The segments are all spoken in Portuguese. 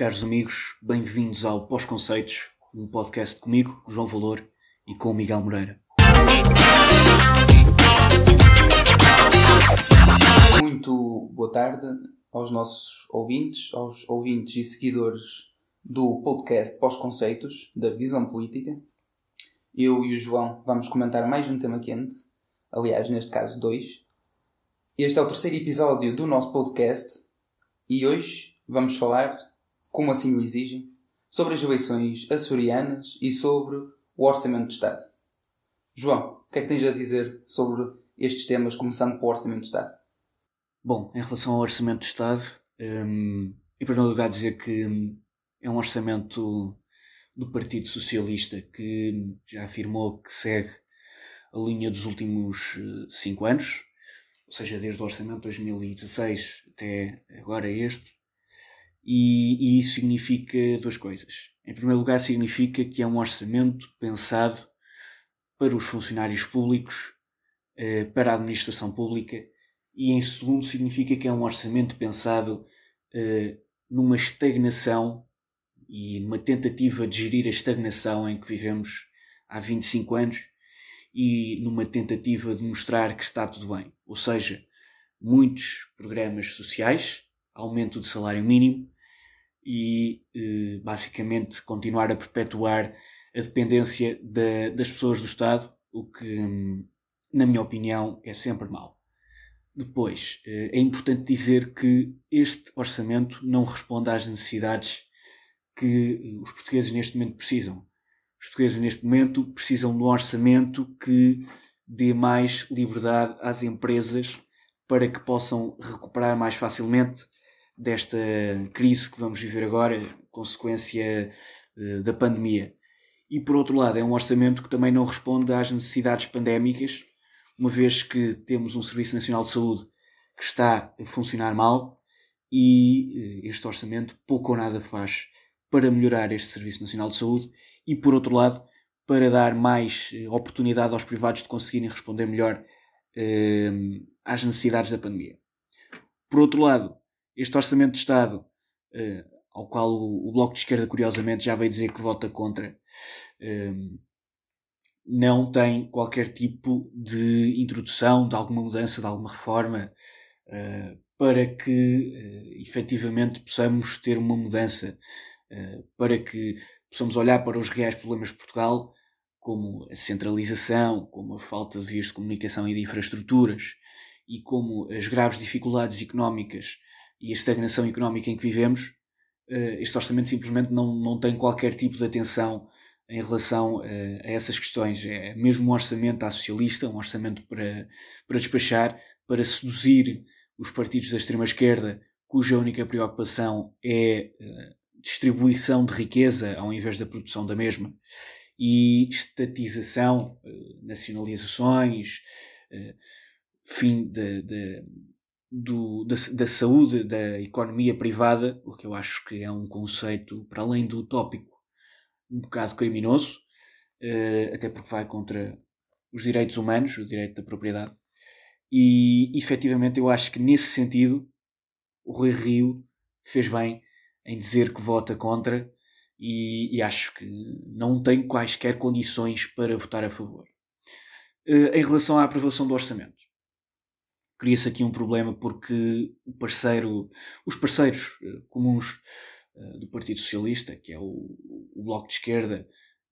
Caros amigos, bem-vindos ao Pós-Conceitos, um podcast comigo, João Valor, e com o Miguel Moreira. Muito boa tarde aos nossos ouvintes, aos ouvintes e seguidores do podcast Pós-Conceitos da Visão Política. Eu e o João vamos comentar mais um tema quente, aliás, neste caso, dois. Este é o terceiro episódio do nosso podcast e hoje vamos falar como assim o exigem, sobre as eleições açorianas e sobre o Orçamento de Estado. João, o que é que tens a dizer sobre estes temas, começando pelo Orçamento de Estado? Bom, em relação ao Orçamento de Estado, um, em primeiro lugar dizer que hum, é um orçamento do Partido Socialista que já afirmou que segue a linha dos últimos uh, cinco anos, ou seja, desde o Orçamento de 2016 até agora este, e, e, isso significa duas coisas. Em primeiro lugar, significa que é um orçamento pensado para os funcionários públicos, eh, para a administração pública, e em segundo, significa que é um orçamento pensado eh, numa estagnação e numa tentativa de gerir a estagnação em que vivemos há 25 anos e numa tentativa de mostrar que está tudo bem. Ou seja, muitos programas sociais aumento de salário mínimo e eh, basicamente continuar a perpetuar a dependência da, das pessoas do Estado, o que, hum, na minha opinião, é sempre mau. Depois, eh, é importante dizer que este orçamento não responde às necessidades que eh, os portugueses neste momento precisam. Os portugueses neste momento precisam de um orçamento que dê mais liberdade às empresas para que possam recuperar mais facilmente desta crise que vamos viver agora, consequência uh, da pandemia. E por outro lado, é um orçamento que também não responde às necessidades pandémicas, uma vez que temos um Serviço Nacional de Saúde que está a funcionar mal e uh, este orçamento pouco ou nada faz para melhorar este Serviço Nacional de Saúde e por outro lado, para dar mais uh, oportunidade aos privados de conseguirem responder melhor às necessidades da pandemia. Por outro lado, este Orçamento de Estado, uh, ao qual o, o, Bloco de Esquerda, curiosamente, já veio dizer que vota contra, uh, não tem qualquer tipo de introdução, de alguma mudança, de alguma reforma, uh, para que efetivamente possamos ter uma mudança, para que possamos olhar para os reais problemas de Portugal, como a centralização, como a falta de vias de comunicação e de infraestruturas, e como as graves dificuldades económicas e a estagnação económica em que vivemos, eh, este orçamento simplesmente não, não tem qualquer tipo de atenção em relação eh, a essas questões. É mesmo um orçamento à socialista, um orçamento para, para despachar, para seduzir os partidos da extrema-esquerda, cuja única preocupação é eh, distribuição de riqueza ao invés da produção da mesma, e estatização, nacionalizações, fim de, de do, da, da, saúde da economia privada, o que eu acho que é um conceito, para além do utópico, um bocado criminoso, uh, até porque vai contra os direitos humanos, o direito da propriedade. E efetivamente eu acho que nesse sentido o Rui Rio fez bem em dizer que vota contra e, e acho que não tem quaisquer condições para votar a favor. Uh, em relação à aprovação do orçamento cria-se aqui um problema porque o parceiro, os parceiros uh, comuns uh, do Partido Socialista, que é o, o Bloco de Esquerda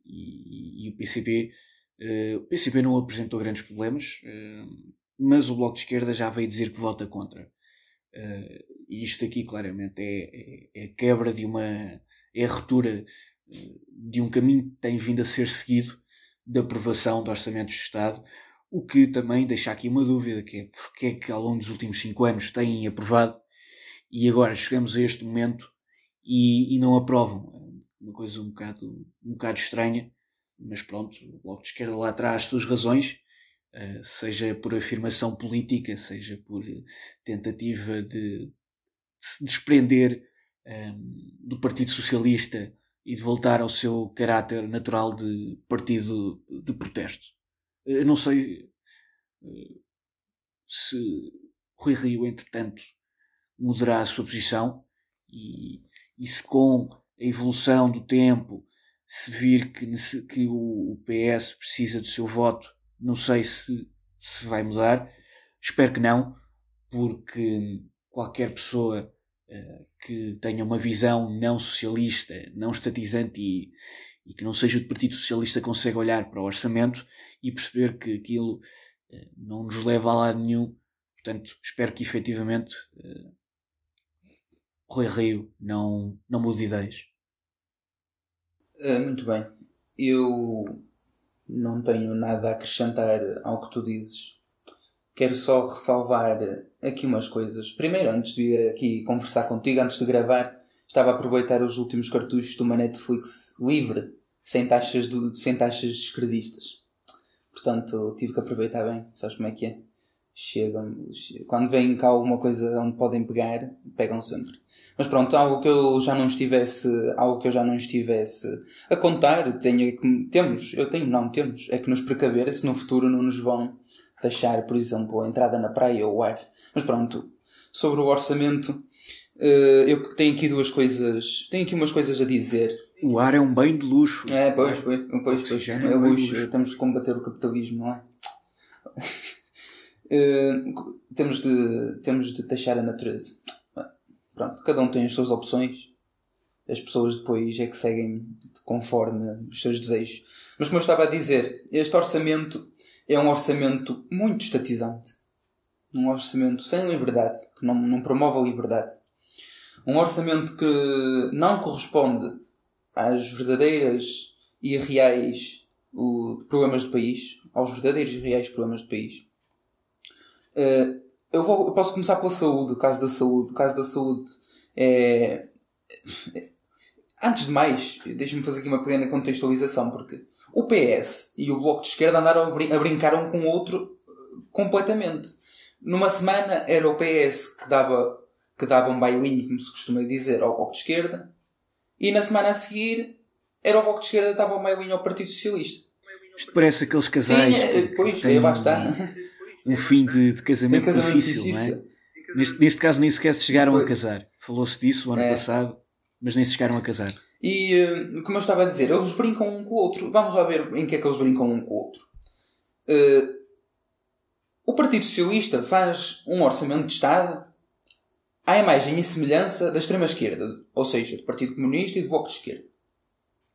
e, e o PCP, eh, o PCP não apresentou grandes problemas, mas o Bloco de Esquerda já veio dizer que vota contra. e isto aqui claramente é, é, é, quebra de uma. é a ruptura de um caminho que tem vindo a ser seguido da aprovação de orçamentos de Estado o que também deixa aqui uma dúvida, que é porque é que ao longo dos últimos 5 anos têm aprovado e agora chegamos a este momento e, e não aprovam. É uma coisa um bocado, um bocado estranha, mas pronto, o Bloco de Esquerda lá traz as suas razões, uh, seja por afirmação política, seja por tentativa de, de se desprender um, ehm, do Partido Socialista e de voltar ao seu caráter natural de partido de protesto. Eu não sei eh, se Rui Rio, entretanto, mudará a sua posição e, e se com a evolução do tempo se vir que, que o PS precisa do seu voto, não sei se, se vai mudar. Espero que não, porque qualquer pessoa uh, que tenha uma visão não socialista, não estatizante e, e, que não seja do Partido Socialista consegue olhar para o orçamento e perceber que aquilo uh, não nos leva a lado nenhum. Portanto, espero que efetivamente uh, Rui Rio não, não mude ideias. Uh, muito bem. Eu não tenho nada a acrescentar ao que tu dizes. Quero só ressalvar aqui umas coisas. Primeiro, antes de vir aqui conversar contigo, antes de gravar, estava a aproveitar os últimos cartuchos de uma Netflix livre, sem taxas, do, sem taxas descredistas. Portanto, tive que aproveitar bem. Sabes como é que é? Chegam, quando vem cá alguma coisa onde podem pegar, pegam sempre. Mas pronto, algo que eu já não estivesse, algo que eu já não estivesse a contar, tenho, temos, eu tenho, não, temos, é que nos precaver se no futuro não nos vão taxar, por exemplo, a entrada na praia ou o ar. Mas pronto, sobre o orçamento, eh, eu tenho aqui duas coisas, tenho aqui umas coisas a dizer. O ar é um bem de luxo. É, pois, pois, pois, pois. É, é luxo, luxo. Temos de combater o capitalismo, não é? uh, temos de, temos de taxar a natureza. Pronto, cada um tem as suas opções. As pessoas depois é que seguem conforme os seus desejos. Mas como eu estava a dizer, este orçamento é um orçamento muito estatizante. Um orçamento sem liberdade, que não, não promove a liberdade. Um orçamento que não corresponde às verdadeiras e reais o, problemas do país, aos verdadeiros e reais problemas do país. Uh, eu, vou, eu posso começar pela saúde, o caso da saúde. O caso da saúde é. Antes de mais, deixa-me fazer aqui uma pequena contextualização, porque o PS e o Bloco de Esquerda andaram a, brin a brincar um com o outro eh, completamente. Numa semana era o PS que dava, que dava um bailinho, como se costuma dizer, ao Bloco de Esquerda, e na semana a seguir era o Bloco de Esquerda que dava um bailinho ao Partido Socialista. Isto parece aqueles casais. Sim, é, pois, é bastante um fim de, de casamento, casamento difícil, difícil, não é? Neste, neste caso nem sequer se chegaram Foi. a casar. Falou-se disso o ano é. passado, mas nem se chegaram a casar. E, uh, como eu estava a dizer, eles brincam um com o outro. Vamos lá ver em que é que eles brincam um com o outro. Uh, o Partido Socialista faz um orçamento de Estado à imagem e semelhança da extrema-esquerda, ou seja, do Partido Comunista e do Bloco de Esquerda.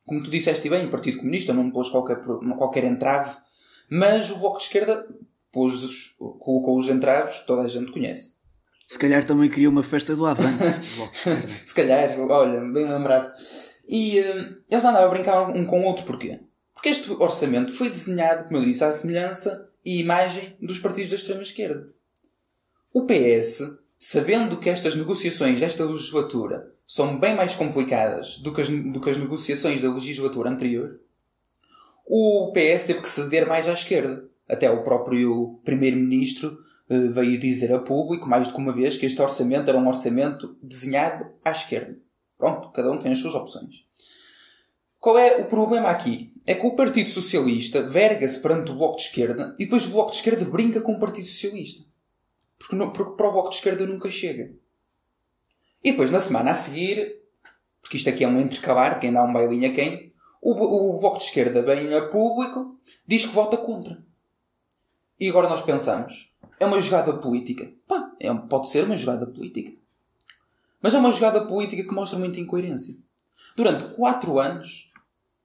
Como tu disseste bem, o Partido Comunista não pôs qualquer, qualquer entrave, mas o Bloco de Esquerda pôs, colocou os entraves que toda a gente conhece. Se calhar também queria uma festa do Avante. Se calhar, olha, bem lembrado. E uh, eles andavam a brincar um com o outro, porquê? Porque este orçamento foi desenhado, como eu disse, à semelhança e imagem dos partidos da extrema-esquerda. O PS, sabendo que estas negociações desta legislatura são bem mais complicadas do que as, do que as negociações da legislatura anterior, o PS teve que ceder mais à esquerda. Até o próprio Primeiro-Ministro uh, veio dizer a público, mais do que uma vez, que este orçamento era um orçamento desenhado à esquerda. Pronto, cada um tem as suas opções. Qual é o problema aqui? É que o Partido Socialista verga-se perante o Bloco de Esquerda e depois o Bloco de Esquerda brinca com o Partido Socialista. Porque, não, porque para o Bloco de Esquerda nunca chega. E depois, na semana a seguir, porque isto aqui é um intercalar, quem dá um bailinho a quem, o, o Bloco de Esquerda vem a público, diz que vota contra. E agora nós pensamos, é uma jogada política. Pá, é, pode ser uma jogada política. Mas é uma jogada política que mostra muita incoerência. Durante 4 anos,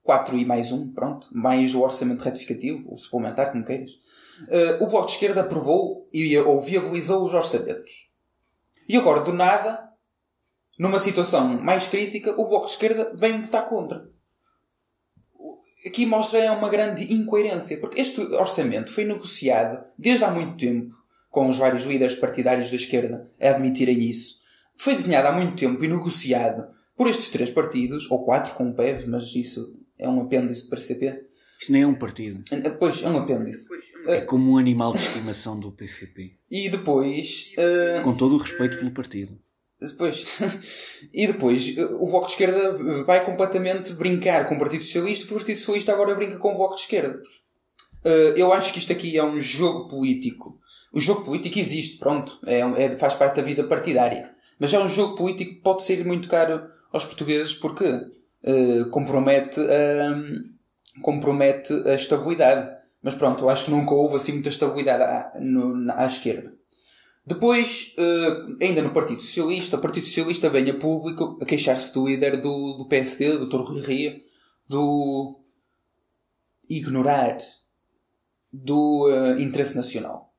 4 e mais um, pronto, mais o orçamento retificativo, ou suplementar, como queiras, uh, o Bloco de Esquerda aprovou e, ou viabilizou os orçamentos. E agora, do nada, numa situação mais crítica, o Bloco de Esquerda vem votar contra aqui mostra uma grande incoerência, porque este orçamento foi negociado desde há muito tempo, com os vários líderes partidários da esquerda a admitirem isso. Foi desenhado há muito tempo e negociado por estes três partidos, ou quatro com o PEV, mas isso é um apêndice do PCP. Isto nem é um partido. Pois, é um apêndice. É como um animal de estimação do PCP. E depois. Uh... Com todo o respeito pelo partido. Depois. e depois, o Bloco de Esquerda vai completamente brincar com o Partido Socialista, porque o Partido Socialista agora brinca com o Bloco de Esquerda. Uh, eu acho que isto aqui é um jogo político. O jogo político existe, pronto, é, é, faz parte da vida partidária. Mas é um jogo político que pode ser muito caro aos portugueses porque uh, compromete, a, compromete a estabilidade. Mas pronto, eu acho que nunca houve assim muita estabilidade à, no, à esquerda. Depois, uh, ainda no Partido Socialista, o Partido Socialista vem a público a queixar-se do líder do, do PSD, do Dr. Rui Ria, do ignorar do uh, interesse nacional.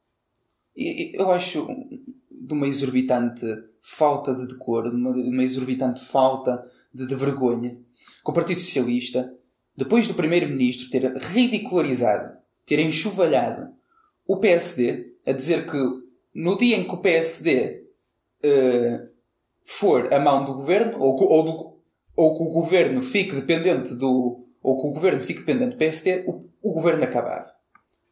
E, eu acho de uma exorbitante falta de decoro, de uma, de uma exorbitante falta de, de vergonha, que o Partido Socialista, depois do Primeiro-Ministro ter ridicularizado, ter enxovalhado o PSD, a dizer que no dia em que o PSD uh, eh, for a mão do governo, ou, ou, do, ou que o governo fique dependente do, ou que o governo fique dependente do PSD, o, o governo acabava.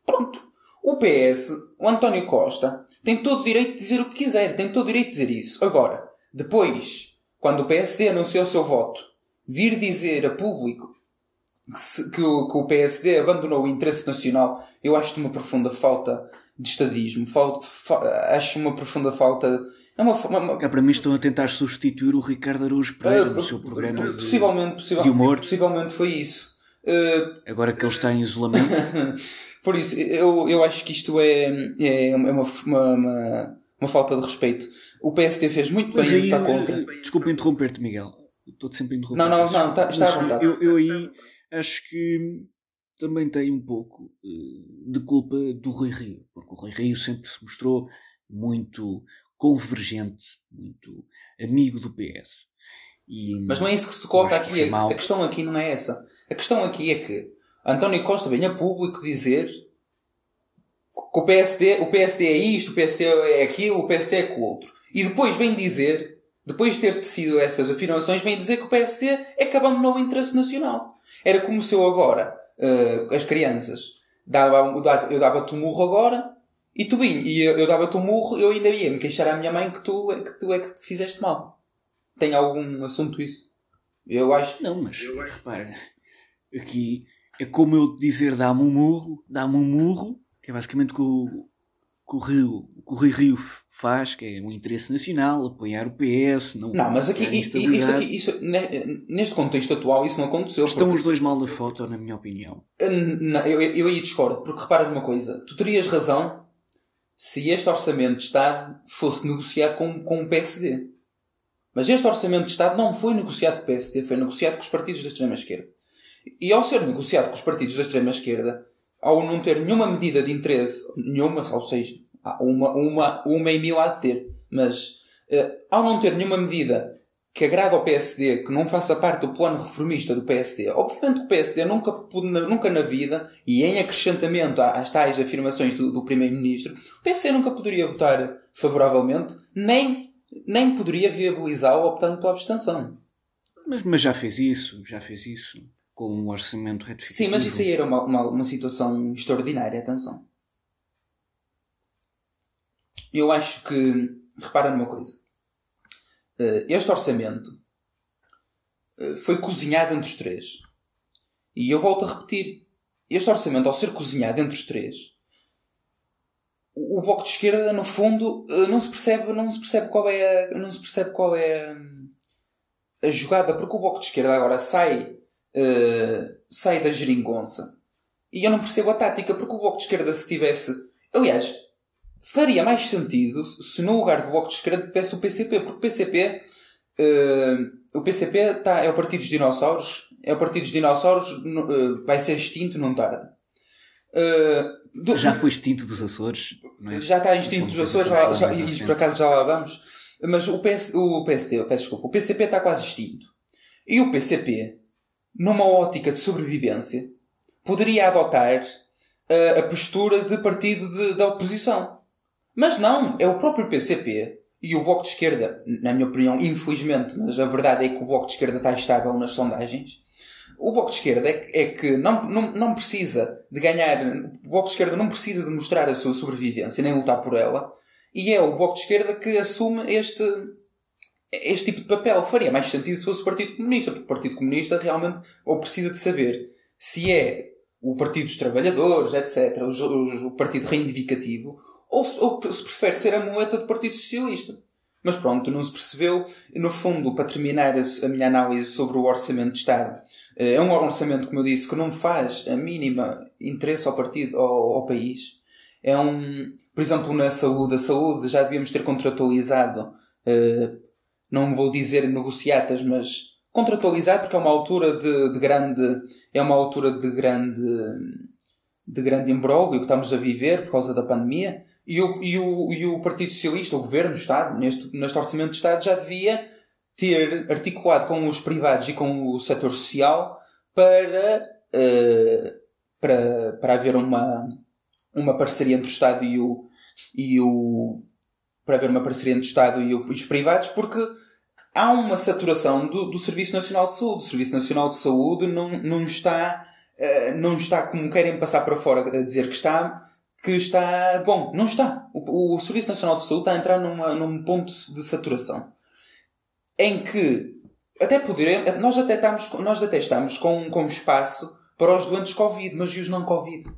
Pronto. O PS, o António Costa, tem todo o direito de dizer o que quiser, tem todo o direito de dizer isso. Agora, depois, quando o PSD anunciou o seu voto, vir dizer a público se, que, o, que o PSD abandonou o interesse nacional, eu acho uma profunda falta de estadismo. Falta, fa, acho uma profunda falta. É uma, uma, uma... para mim estão a tentar substituir o Ricardo Araújo Pereira uh, no seu programa possivelmente, de, possivelmente, de humor. Possivelmente foi isso. Uh... Agora que ele está em isolamento. Por isso, eu, eu acho que isto é, é, uma, uma, uma, falta de respeito. O PSD fez muito bem em votar contra. Desculpa interromper-te, Miguel. Estou-te sempre a interromper. Não, não, não, tá, está à vontade. Eu, eu aí acho que também tem um pouco uh, de culpa do Rui Rio, porque o Rui Rio sempre se mostrou muito convergente, muito amigo do PS. E, Mas não é isso que se coloca aqui. A, a questão aqui não é essa. A questão aqui é que António Costa vem a público dizer que o PSD, o PSD é isto, o PSD é aquilo, o PSD é aquilo outro. E depois vem dizer, depois de ter tecido essas afirmações, vem dizer que o PSD é que abandonou o interesse nacional. Era como se eu agora, uh, as crianças, dava, eu dava-te um murro agora, e tu vinha, e eu, eu dava-te um murro, eu ainda ia me queixar à minha mãe que tu, que tu é que te fizeste mal. Tem algum assunto isso? Eu acho. Não, mas repara, aqui é como eu dizer dá-me um murro, dá-me um murro, que é basicamente o que o, Rio, o Rio Rio faz, que é um interesse nacional, apoiar o PS. Não, não mas aqui, isso aqui isso, neste contexto atual, isso não aconteceu. Estão porque... os dois mal da foto, na minha opinião. Não, eu, eu aí discordo, porque repara numa coisa, tu terias razão se este orçamento de Estado fosse negociado com, com o PSD. Mas este orçamento de Estado não foi negociado com o PSD, foi negociado com os partidos da extrema-esquerda. E ao ser negociado com os partidos da extrema-esquerda, ao não ter nenhuma medida de interesse, nenhuma, ou seja, uma, uma, uma em mil há de ter, mas uh, ao não ter nenhuma medida que agrada ao PSD, que não faça parte do plano reformista do PSD, obviamente o PSD nunca, nunca na vida, e em acrescentamento às tais afirmações do, do Primeiro-Ministro, o PSD nunca poderia votar favoravelmente, nem, nem poderia viabilizá-lo optando pela abstenção. Mas, mas já fez isso, já fez isso com um orçamento retificativo. Sim, mas isso aí era uma, uma, uma situação extraordinária, atenção. Eu acho que, repara numa coisa, eh, este orçamento eh, foi cozinhado entre os três. E eu volto a repetir, este orçamento, ao ser cozinhado entre os três, o bloco de esquerda, no fundo, eh, não se percebe, não se percebe qual é não se percebe qual é a, a jogada, porque o bloco de esquerda agora sai uh, sai da geringonça. E eu não percebo a tática, porque o Bloco de Esquerda se tivesse... Aliás, faria mais sentido se no lugar do Bloco de Esquerda tivesse o PCP, porque o PCP... Uh, eh, o PCP tá, é o Partido dos Dinossauros. É o Partido dos Dinossauros, uh, vai ser extinto não tarde. Do, já foi extinto dos Açores? É? Já está extinto dos Açores, já, e por acaso já lá vamos. Mas o, PS, o PSD, peço desculpa, o PCP está quase extinto. E o PCP numa ótica de sobrevivência, poderia adotar uh, a postura de partido de, da oposição. Mas não, é o próprio PCP e o Bloco de Esquerda, na minha opinião, infelizmente, mas a verdade é que o Bloco de Esquerda está estável nas sondagens. O Bloco de Esquerda é que, é que não, não, não precisa de ganhar, o Bloco de Esquerda não precisa de mostrar a sua sobrevivência, nem lutar por ela, e é o Bloco de Esquerda que assume este, este tipo de papel faria mais sentido se fosse o Partido Comunista, porque o Partido Comunista realmente ou precisa de saber se é o Partido dos Trabalhadores, etc., o, Partido Reivindicativo, ou se, ou se prefere ser a moeda do Partido Socialista. Mas pronto, não se percebeu. No fundo, para terminar a minha análise sobre o Orçamento de Estado, eh, é um orçamento, como eu disse, que não faz a mínima interesse ao partido, ao, ao país. É um, por exemplo, na saúde, a saúde já devíamos ter contratualizado, eh, não vou dizer negociatas, mas contratualizado porque é uma altura de, de grande, é uma altura de grande, de grande imbróglio que estamos a viver por causa da pandemia. E o, e o, e o Partido Socialista, o Governo, o Estado, neste, neste Orçamento de Estado, já devia ter articulado com os privados e com o setor social para, uh, para, para haver uma, uma parceria entre o Estado e o, e o para haver uma parceria entre o Estado e, o, e os privados, porque há uma saturação do, do Serviço Nacional de Saúde. O Serviço Nacional de Saúde não, não está, uh, não está como querem passar para fora a dizer que está, que está bom. Não está. O, o Serviço Nacional de Saúde está a entrar numa, num ponto de saturação em que até poderemos, nós até estamos, nós até estamos com, com espaço para os doentes Covid, mas e os não Covid?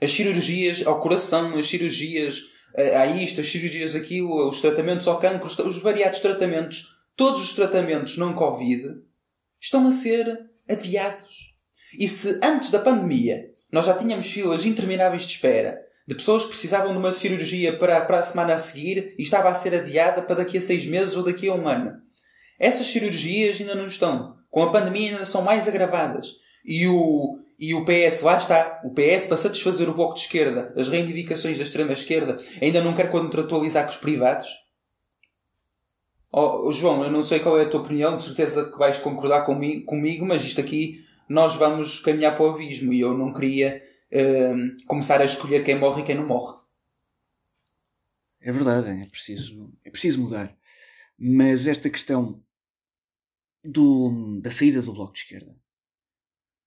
As cirurgias ao coração, as cirurgias a, a isto, as cirurgias aquilo, os tratamentos ao cancro, os variados tratamentos, todos os tratamentos não Covid estão a ser adiados. E se antes da pandemia nós já tínhamos filas intermináveis de espera de pessoas que precisavam de uma cirurgia para, para a semana a seguir e estava a ser adiada para daqui a seis meses ou daqui a um ano. Essas cirurgias ainda não estão. Com a pandemia ainda são mais agravadas. E o, e o PS, lá está. O PS, para satisfazer o bloco de esquerda, as reivindicações da extrema-esquerda, ainda não quer contratualizar com os privados? Oh, João, eu não sei qual é a tua opinião, de certeza que vais concordar comigo, comigo mas isto aqui nós vamos caminhar para o abismo e eu não queria Ehm, começar a escolher quem morre e quem não morre. É verdade, é preciso, é preciso mudar. Mas esta questão do, da saída do Bloco de Esquerda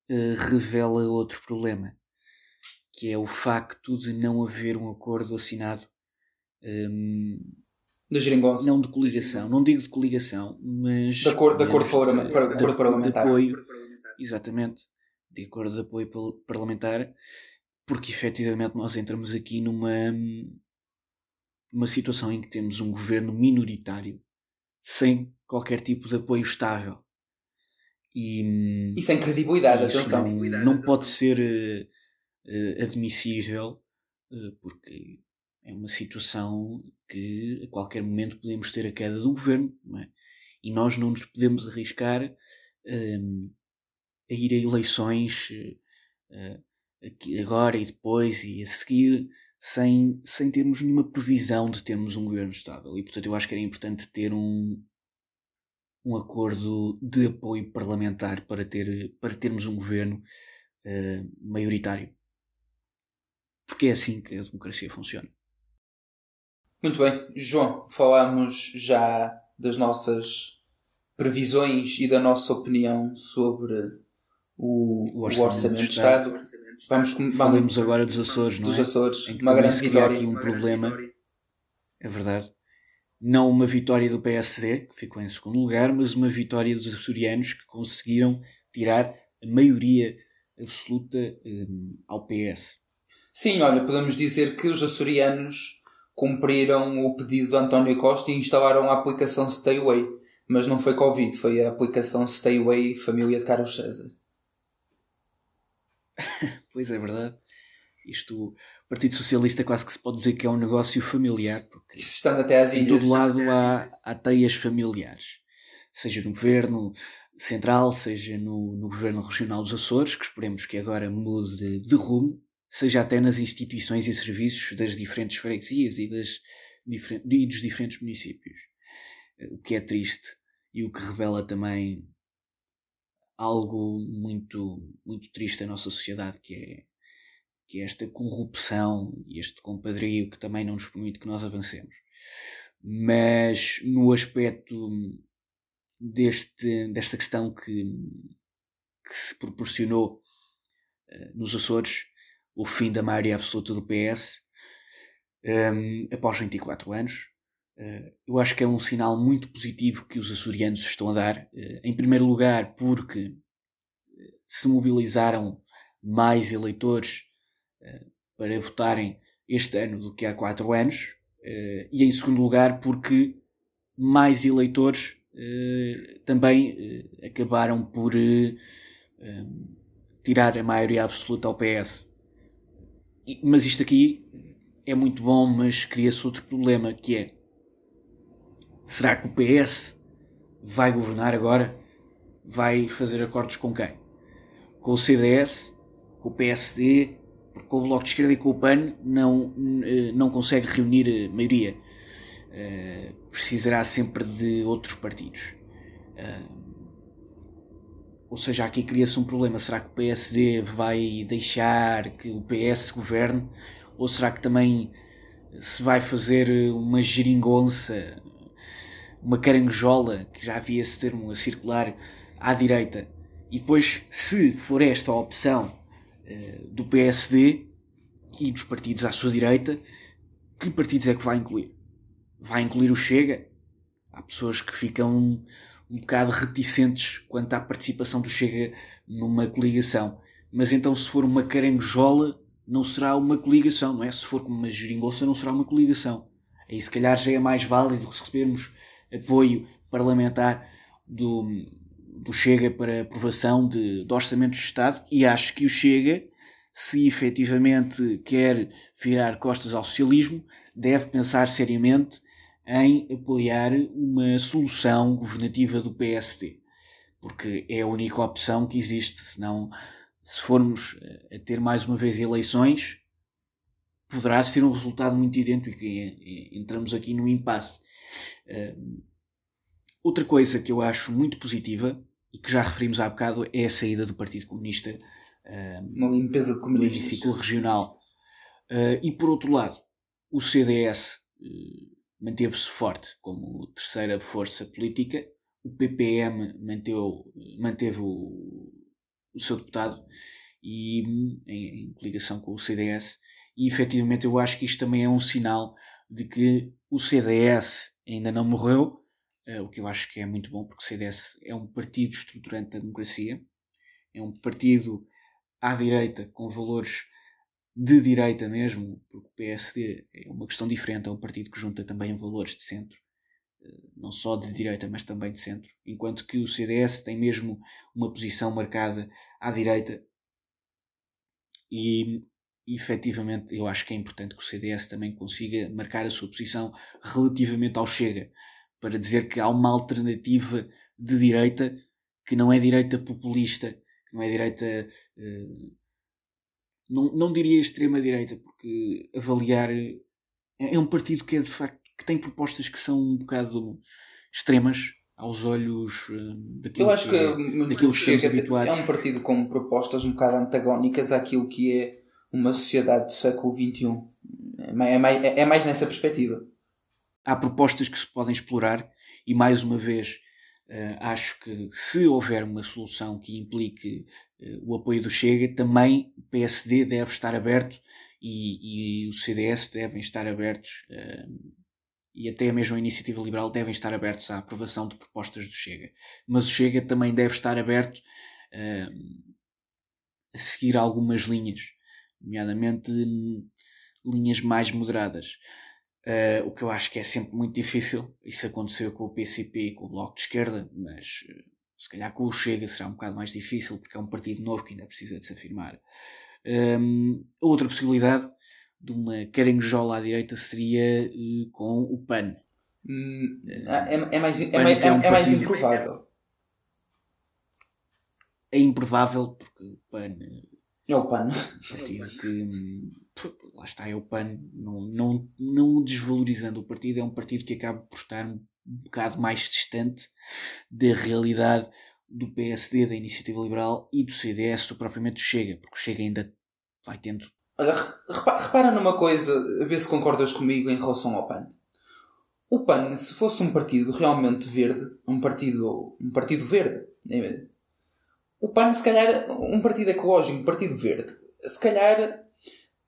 uh, revela outro problema, que é o facto de não haver um acordo assinado um, ehm, da geringonça. Não de coligação, não digo de coligação, mas. De acordo, de acordo, para, de, parlamentar. De apoio, exatamente, de acordo de apoio parlamentar, porque efetivamente nós entramos aqui numa, numa situação em que temos um governo minoritário sem qualquer tipo de apoio estável. E, e sem credibilidade, atenção. Não, não pode ser uh, admissível, uh, porque é uma situação que a qualquer momento podemos ter a queda do governo, é? e nós não nos podemos arriscar uh, a ir a eleições uh, agora e depois e a seguir sem, sem termos nenhuma previsão de termos um governo estável. E portanto eu acho que era importante ter um, um acordo de apoio parlamentar para, ter, para termos um governo uh, maioritário. Porque é assim que a democracia funciona. Muito bem, João, falamos já das nossas previsões e da nossa opinião sobre o, o, orçamento, o orçamento, de Estado. Estado. Vamos, vamos, Falemos agora dos Açores, não é? Dos Açores, uma grande vitória. aqui um problema, é verdade. Não uma vitória do PSD, que ficou em segundo lugar, mas uma vitória dos açorianos que conseguiram tirar a maioria absoluta um, ao PS. Sim, olha, podemos dizer que os açorianos cumpriram o pedido de António Costa e instalaram a aplicação Stay Away. Mas não foi Covid, foi a aplicação Stay Away Família de Carlos César. pois é verdade. Isto, o Partido Socialista quase que se pode dizer que é um negócio familiar, porque estando até às em todo lado há, há teias familiares, seja no governo central, seja no, no governo regional dos Açores, que esperemos que agora mude de, de rumo, seja até nas instituições e serviços das diferentes freguesias e, das, e dos diferentes municípios. O que é triste e o que revela também algo muito, muito triste na nossa sociedade, que é, que é esta corrupção e este compadrio que também não nos permite que nós avancemos. Mas no aspecto deste, desta questão que, que se proporcionou uh, nos Açores, o fim da maioria absoluta do PS, um, após 24 anos, Uh, eu acho que é um sinal muito positivo que os açorianos estão a dar. Uh, em primeiro lugar, porque eh, se mobilizaram mais eleitores uh, para votarem este ano do que há quatro anos. e em segundo lugar, porque mais eleitores também acabaram por tirar a maioria absoluta ao PS. Mas isto aqui é muito bom, mas cria-se outro problema que é será que o PS vai governar agora? Vai fazer acordos com quem? Com o CDS? Com o PSD? Com o Bloco de Esquerda e com o PAN não, eh, não consegue reunir maioria. Uh, precisará sempre de outros partidos. Uh, ou seja, aqui cria-se um problema. Será que o PSD vai deixar que o PS governe? Ou será que também se vai fazer uma geringonça, uma caranguejola, que já havia esse termo a circular, à direita? E depois, se for esta a opção uh, do PSD e dos partidos à sua direita, que partidos é que vai incluir? Vai incluir o Chega? Há pessoas que ficam um bocado reticentes quanto à participação do Chega numa coligação. Mas então, se for uma caranguejola, não será uma coligação, não é? Se for como uma geringonça, não será uma coligação. Aí, se calhar, já é mais válido recebermos apoio parlamentar do, do Chega para aprovação de, de orçamentos de Estado. E acho que o Chega, se efetivamente quer virar costas ao socialismo, deve pensar seriamente em apoiar uma solução governativa do PSD, porque é a única opção que existe. Senão, se formos eh, a ter mais uma vez eleições, poderá ser um resultado muito idêntico e entramos aqui no impasse. outra coisa que eu acho muito positiva e que já referimos há bocado é a saída do Partido Comunista uma limpeza de comunistas. no ciclo regional. Uh, e por outro lado, o CDS uh, manteve-se forte como terceira força política. O PPM manteve o, o seu deputado e, em, em coligação com o CDS. E efetivamente eu acho que isto também é um sinal de que o CDS ainda não morreu, uh, o que eu acho que é muito bom, porque o CDS é um partido estruturante da democracia, é um partido à direita com valores de direita mesmo, porque o PSD é uma questão diferente, é um partido que junta também valores de centro, eh, não só de direita, mas também de centro, enquanto que o CDS tem mesmo uma posição marcada à direita. E, efetivamente eu acho que é importante que o CDS também consiga marcar a sua posição relativamente ao Chega, para dizer que há uma alternativa de direita que não é direita populista, que não é direita uh, não, não diria extrema-direita, porque avaliar é, é um partido que é de facto que tem propostas que são um bocado extremas aos olhos uh, daquilo Eu acho que, que daquilo que Chega é um partido com propostas um bocado antagónicas àquilo que é uma sociedade do século XXI. É mais, é, é mais nessa perspectiva. Há propostas que se podem explorar e, mais uma vez, uh, acho que se houver uma solução que implique eh, o apoio do Chega, também o PSD deve estar aberto e, e o CDS devem estar abertos uh, e até mesmo a Iniciativa Liberal devem estar abertos à aprovação de propostas do Chega. Mas o Chega também deve estar aberto uh, a seguir algumas linhas, nomeadamente linhas mais moderadas. Uh, o que eu acho que é sempre muito difícil. Isso aconteceu com o PCP e com o Bloco de Esquerda, mas se calhar com o Chega será um bocado mais difícil, porque é um partido novo que ainda precisa de se afirmar. Um, outra possibilidade de uma caranguejola à direita seria uh, com o PAN. Hum, é, é, mais, é, mais, é, é, um é mais improvável. É improvável porque o PAN é o PAN. Partido que lá está, é o PAN, não, não, não desvalorizando o partido, é um partido que acaba por estar um bocado mais distante da realidade do PSD, da Iniciativa Liberal e do CDS, do propriamente do Chega, porque o Chega ainda vai tendo. Repara numa coisa, a ver se concordas comigo em relação ao PAN. O PAN, se fosse um partido realmente verde, um partido, um partido verde, é o PAN, se calhar, um partido ecológico, um partido verde, se calhar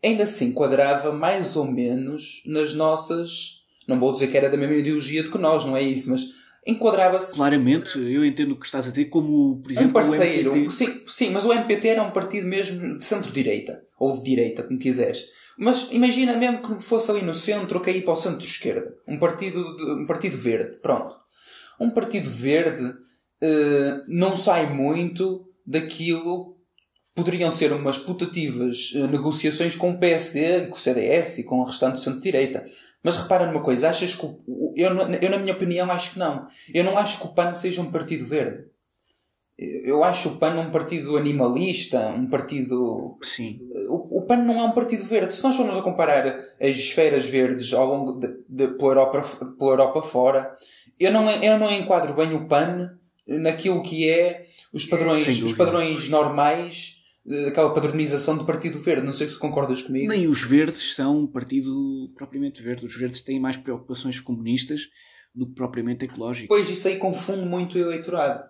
ainda se enquadrava mais ou menos nas nossas não vou dizer que era da mesma ideologia do que nós, não é isso, mas enquadrava-se. Claramente, eu entendo o que estás a dizer, como, por exemplo, um parceiro. Sim, sim, mas o MPT era um partido mesmo de centro-direita, ou de direita, como quiseres. Mas imagina mesmo que fosse ali no centro ou cair para o centro-esquerda. Um partido, de, um partido verde. Pronto. Um partido verde uh, não sai muito daquilo poderiam ser umas putativas uh, negociações com o PSD, com o CDS e com o restante centro-direita. Mas repara numa coisa, achas que. O, eu, eu, na minha opinião, acho que não. Eu não acho que o PAN seja um partido verde. Eu acho o PAN um partido animalista, um partido. Sim. O, o PAN não é um partido verde. Se nós formos a comparar as esferas verdes ao longo de, de, pela, Europa, pela Europa fora, eu não, eu não enquadro bem o PAN naquilo que é os padrões, os padrões normais aquela padronização do Partido Verde. Não sei se concordas comigo. Nem os verdes são um partido propriamente verde. Os verdes têm mais preocupações comunistas do que propriamente ecológicas. Pois, isso aí confunde muito o eleitorado.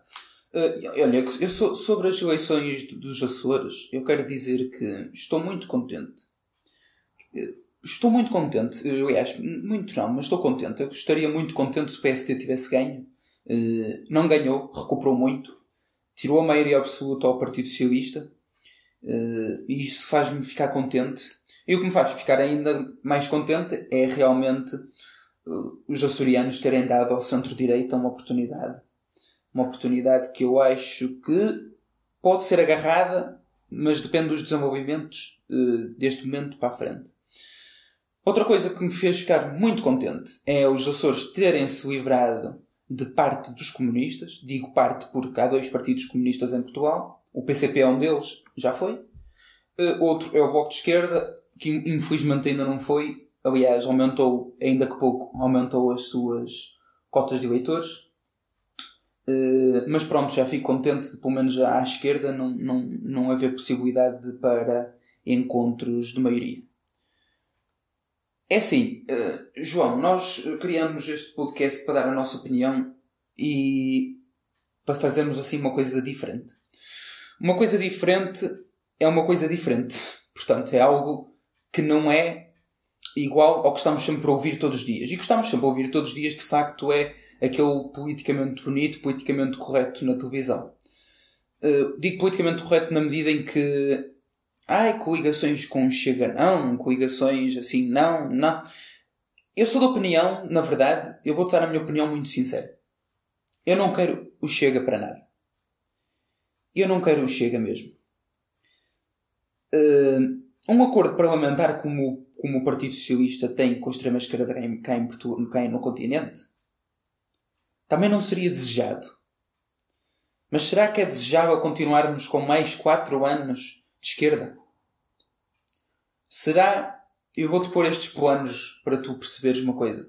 Uh, olha, eu sou, sobre as eleições dos Açores, eu quero dizer que estou muito contente. Uh, estou muito contente, aliás, muito não, mas estou contente. Eu estaria muito contente se o PSD tivesse ganho. Uh, não ganhou, recuperou muito, tirou a maioria absoluta ao Partido Socialista Uh, e isso faz-me ficar contente. E o que me faz ficar ainda mais contente é realmente uh, os açorianos terem dado ao centro-direita uma oportunidade. Uma oportunidade que eu acho que pode ser agarrada, mas depende dos desenvolvimentos uh, deste momento para a frente. Outra coisa que me fez ficar muito contente é os Açores terem se livrado de parte dos comunistas. Digo parte porque há dois partidos comunistas em Portugal o PCP é um deles, já foi. Uh, outro é o Bloco de Esquerda, que infelizmente ainda não foi. Aliás, aumentou, ainda que pouco, aumentou as suas cotas de eleitores. Uh, mas pronto, já fico contente de, pelo menos à esquerda, não, não, não haver possibilidade para encontros de maioria. É assim, uh, João, nós criamos este podcast para dar a nossa opinião e para fazermos assim uma coisa diferente. Uma coisa diferente é uma coisa diferente. Portanto, é algo que não é igual ao que estamos sempre a ouvir todos os dias. E que estamos sempre a ouvir todos os dias, de facto, é aquele politicamente bonito, politicamente correto na televisão. Uh, digo politicamente correto na medida em que. Ai, coligações com Chega não, coligações assim não, não. Eu sou da opinião, na verdade, eu vou dar a minha opinião muito sincera. Eu não quero o Chega para nada. Eu não quero o Chega mesmo. Uh, um acordo parlamentar como, como o Partido Socialista tem com a extrema-esquerda cá, em, cá no continente também não seria desejado. Mas será que é desejável continuarmos com mais 4 anos de esquerda? Será. Eu vou-te pôr estes planos para tu perceberes uma coisa.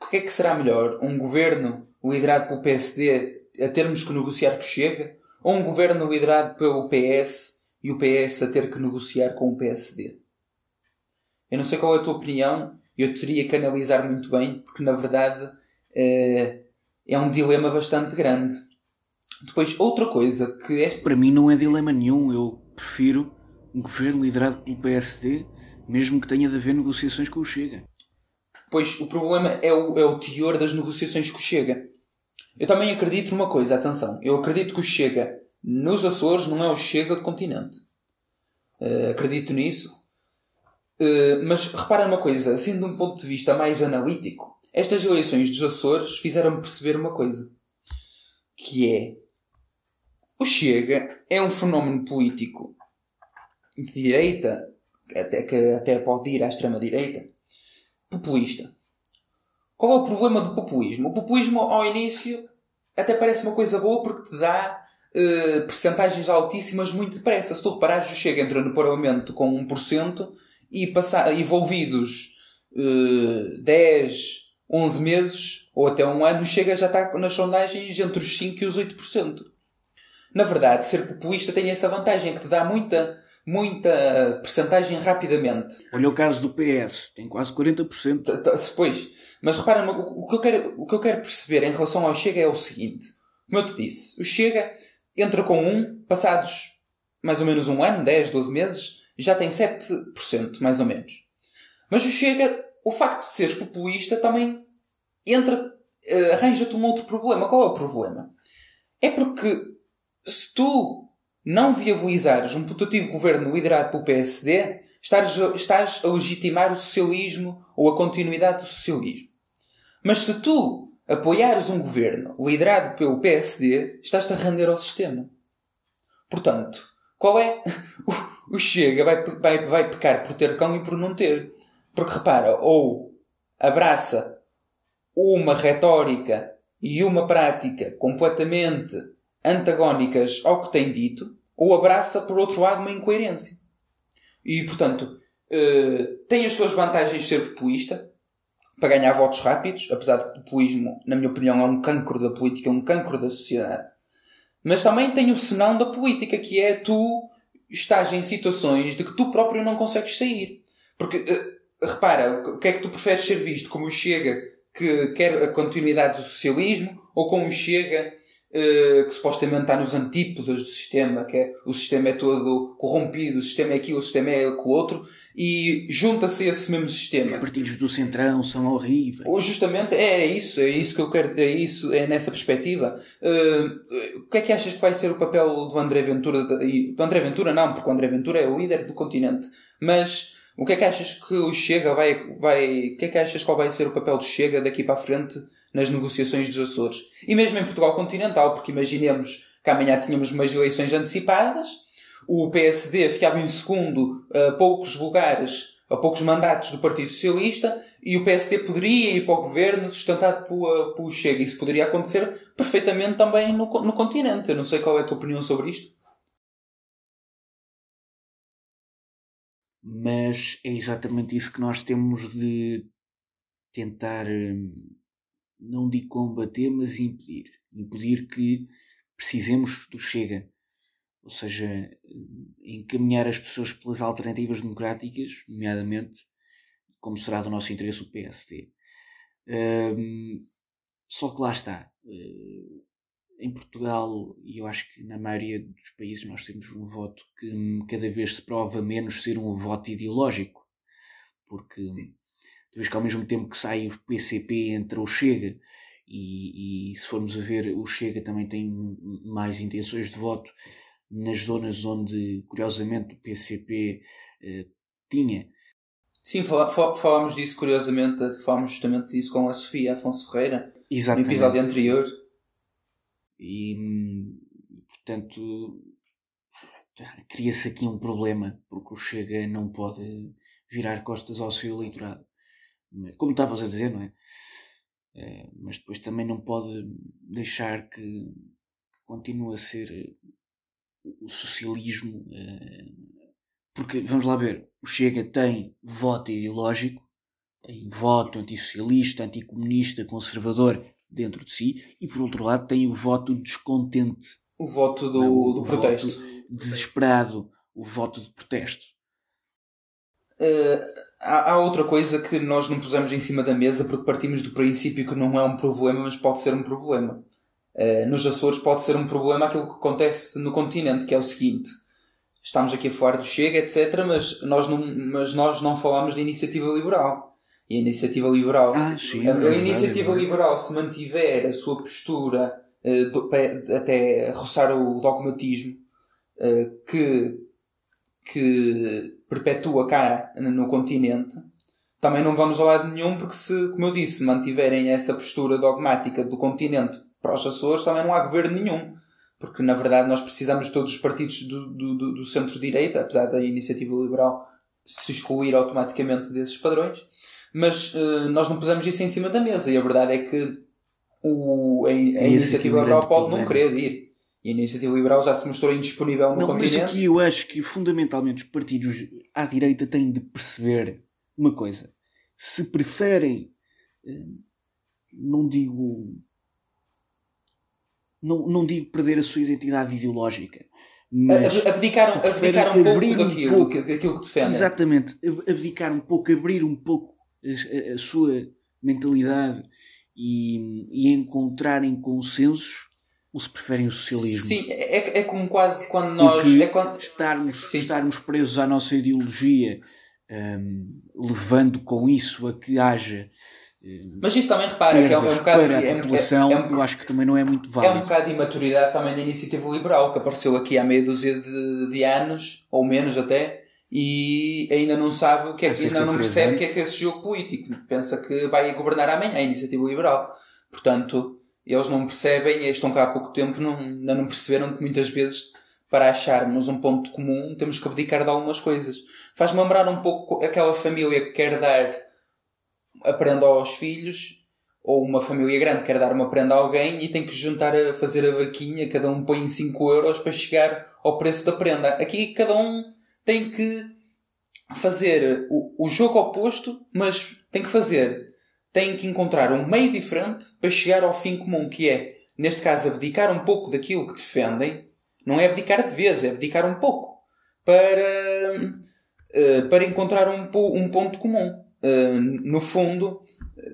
O que é que será melhor? Um governo liderado pelo PSD a termos que negociar o Chega? Ou um governo liderado pelo PS e o PS a ter que negociar com o PSD. Eu não sei qual é a tua opinião, eu teria que analisar muito bem, porque na verdade é, é um dilema bastante grande. Depois, outra coisa que este. Para mim não é dilema nenhum, eu prefiro um governo liderado pelo PSD, mesmo que tenha de haver negociações com o Chega. Pois o problema é o, é o teor das negociações com o Chega. Eu também acredito numa coisa, atenção. Eu acredito que o Chega nos Açores não é o Chega do continente. Uh, acredito nisso. Uh, mas repara uma coisa, assim de um ponto de vista mais analítico, estas eleições dos Açores fizeram-me perceber uma coisa. Que é o Chega é um fenómeno político de direita, até que até pode ir à extrema direita, populista. Qual é o problema do populismo? O populismo, ao início, até parece uma coisa boa porque te dá uh, percentagens altíssimas muito depressa. Se tu reparares, chega entra no Parlamento com 1% e envolvidos uh, 10, 11 meses ou até um ano, chega já está nas sondagens entre os 5% e os 8%. Na verdade, ser populista tem essa vantagem que te dá muita muita percentagem rapidamente. Olha o caso do PS, tem quase 40%. Depois, mas repara, o que, eu quero, o que eu quero perceber em relação ao Chega é o seguinte. Como eu te disse, o Chega entra com um, passados mais ou menos um ano, 10, 12 meses, já tem 7%, mais ou menos. Mas o Chega, o facto de seres populista também entra, uh, arranja-te um outro problema. Qual é o problema? É porque se tu não viabilizares um putativo governo liderado pelo PSD, estás, a legitimar o socialismo ou a continuidade do socialismo. Mas se tu apoiares um governo liderado pelo PSD, estás-te a render ao sistema. Portanto, qual é. O Chega vai, vai, vai pecar por ter cão e por não ter. Porque repara, ou abraça uma retórica e uma prática completamente antagónicas ao que tem dito, ou abraça, por outro lado, uma incoerência. E, portanto, uh, tem as suas vantagens de ser populista, para ganhar votos rápidos, apesar de que o populismo, na minha opinião, é um cancro da política, é um cancro da sociedade. Mas também tem o senão da política, que é tu estás em situações de que tu próprio não consegues sair. Porque, uh, repara, o que é que tu preferes ser visto? Como o Chega, que quer a continuidade do socialismo, ou como o Chega, que supostamente está nos antípodas do sistema, que é o sistema é todo corrompido, o sistema é aquilo, o sistema é aquilo outro, e junta-se a esse mesmo sistema. Os partidos do Centrão são horríveis. Ou justamente é, é isso, é isso que eu quero, é isso, é nessa perspectiva. Uh, o que é que achas que vai ser o papel do André Ventura? Do André Ventura não, porque o André Ventura é o líder do continente. Mas o que é que achas que o Chega vai, vai, o que é que achas qual vai ser o papel do Chega daqui para a frente nas negociações dos Açores? E mesmo em Portugal continental, porque imaginemos que amanhã tínhamos umas eleições antecipadas, o PSD ficava em segundo a poucos lugares, a poucos mandatos do Partido Socialista, e o PSD poderia ir para o governo sustentado pelo Chega. Isso poderia acontecer perfeitamente também no, no continente. Eu não sei qual é a tua opinião sobre isto. Mas é exatamente isso que nós temos de tentar, hum, não de combater, mas impedir. Impedir que precisemos do Chega ou seja, encaminhar as pessoas pelas alternativas democráticas, nomeadamente, como será do nosso interesse o PSD. Um, só que lá está. Uh, em Portugal, e eu acho que na maioria dos países, nós temos um voto que cada vez se prova menos ser um voto ideológico. Porque, tu vês que ao mesmo tempo que sai o PCP, entra o Chega. E, e se formos a ver, o Chega também tem mais intenções de voto nas zonas onde, curiosamente, o PCP eh, tinha. Sim, falámos disso, curiosamente, falámos justamente disso com a Sofia Afonso Ferreira Exatamente. no episódio anterior. E, portanto, cria-se aqui um problema, porque o Chega não pode virar costas ao seu eleitorado. Como estavas a dizer, não é? é? Mas depois também não pode deixar que, que continue a ser o socialismo. Eh, porque, vamos lá ver, o Chega tem voto ideológico, tem voto antissocialista, anticomunista, conservador dentro de si, e por outro lado tem o voto descontente. O voto do, não, do o protesto. Voto desesperado, o voto de protesto. Uh, há, há, outra coisa que nós não pusemos em cima da mesa porque partimos do princípio que não é um problema, mas pode ser um problema. Uh, nos Açores pode ser um problema aquilo que acontece no continente, que é o seguinte. Estamos aqui a falar do Chega, etc., mas nós não, mas nós não falamos de iniciativa liberal. E a iniciativa liberal. Ah, sim, a, a é iniciativa é liberal, se mantiver a sua postura uh, do, até roçar o dogmatismo uh, que, que perpetua cá no continente, também não vamos a lado nenhum, porque se, como eu disse, mantiverem essa postura dogmática do continente para os Açores também não há governo nenhum. Porque, na verdade, nós precisamos de todos os partidos do, do, do centro-direita, apesar da iniciativa liberal se excluir automaticamente desses padrões. Mas uh, nós não pusemos isso em cima da mesa. E a verdade é que o, a, a iniciativa liberal pode não querer ir. E a iniciativa liberal já se mostrou indisponível no não, continente. Mas aqui eu acho que, fundamentalmente, os partidos à direita têm de perceber uma coisa. Se preferem, eh, não digo não, não digo perder a sua identidade ideológica. Mas abdicar, abdicar um pouco daquilo, um pouco, daquilo que defendem. Exatamente. Abdicar um pouco, abrir um pouco a, a sua mentalidade e, e encontrarem consensos ou se preferem o socialismo. Sim, é, é como quase quando nós. É quando... estarmos, estarmos presos à nossa ideologia, um, levando com isso a que haja mas isso também repara que é um, é um bocado. Para a é, população, é, é, um, eu acho que também não é muito válido. É um bocado de imaturidade também da iniciativa liberal, que apareceu aqui há meia dúzia de, de anos, ou menos até, e ainda não sabe o que é que, ainda não percebe o que é que é esse jogo político. Pensa que vai governar amanhã a iniciativa liberal. Portanto, eles não percebem, estão cá há pouco tempo, não, ainda não perceberam que muitas vezes, para acharmos um ponto comum, temos que abdicar de algumas coisas. Faz-me lembrar um pouco aquela família que quer dar a prenda aos filhos, ou uma família grande que quer dar uma prenda a alguém e tem que juntar a fazer a vaquinha, cada um põe 5 euros para chegar ao preço da prenda. Aqui cada um tem que fazer o, o jogo oposto, mas tem que fazer, tem que encontrar um meio diferente para chegar ao fim comum, que é, neste caso, abdicar um pouco daquilo que defendem. Não é abdicar de vez, é abdicar um pouco para, eh, para encontrar um, um ponto comum. Eh, no fundo,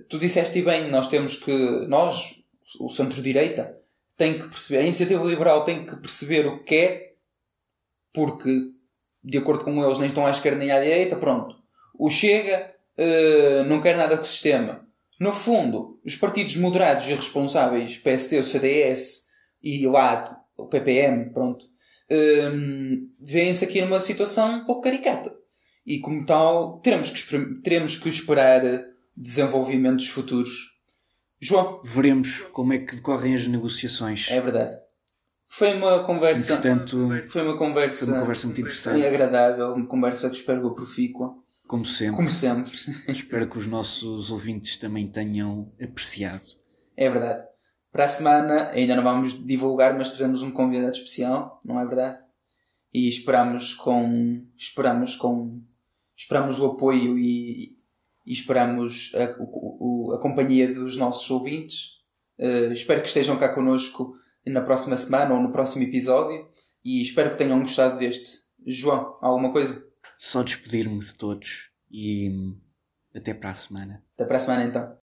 tu disseste bem, nós temos que, nós, o centro-direita, tem que perceber, a iniciativa liberal tem que perceber o que quer, porque, de acordo com eles, nem estão à esquerda nem à direita, pronto. O Chega eh, não quer nada com o sistema. No fundo, os partidos moderados e responsáveis, PSD, o CDS e lá o PPM, pronto, hum, vêem-se aqui numa situação um pouco caricata. E como tal, teremos que, teremos que esperar desenvolvimentos futuros. João, Veremos como é que decorrem as negociações. é verdade. Foi uma conversa. Entretanto, Foi uma conversa, foi uma conversa muito interessante. agradável, uma conversa que espero profícua, Como sempre. como sempre. Espero que os nossos ouvintes também tenham apreciado. É verdade. Para a semana ainda não vamos divulgar, mas teremos um convidado especial, não é verdade? E esperamos com esperamos com esperamos o apoio e, e esperamos a, o- a companhia dos nossos ouvintes. Eh, espero que estejam cá connosco na próxima semana ou no próximo episódio e espero que tenham gostado deste. João, alguma coisa? Só despedir-me de todos e até para a semana. Até para a semana então.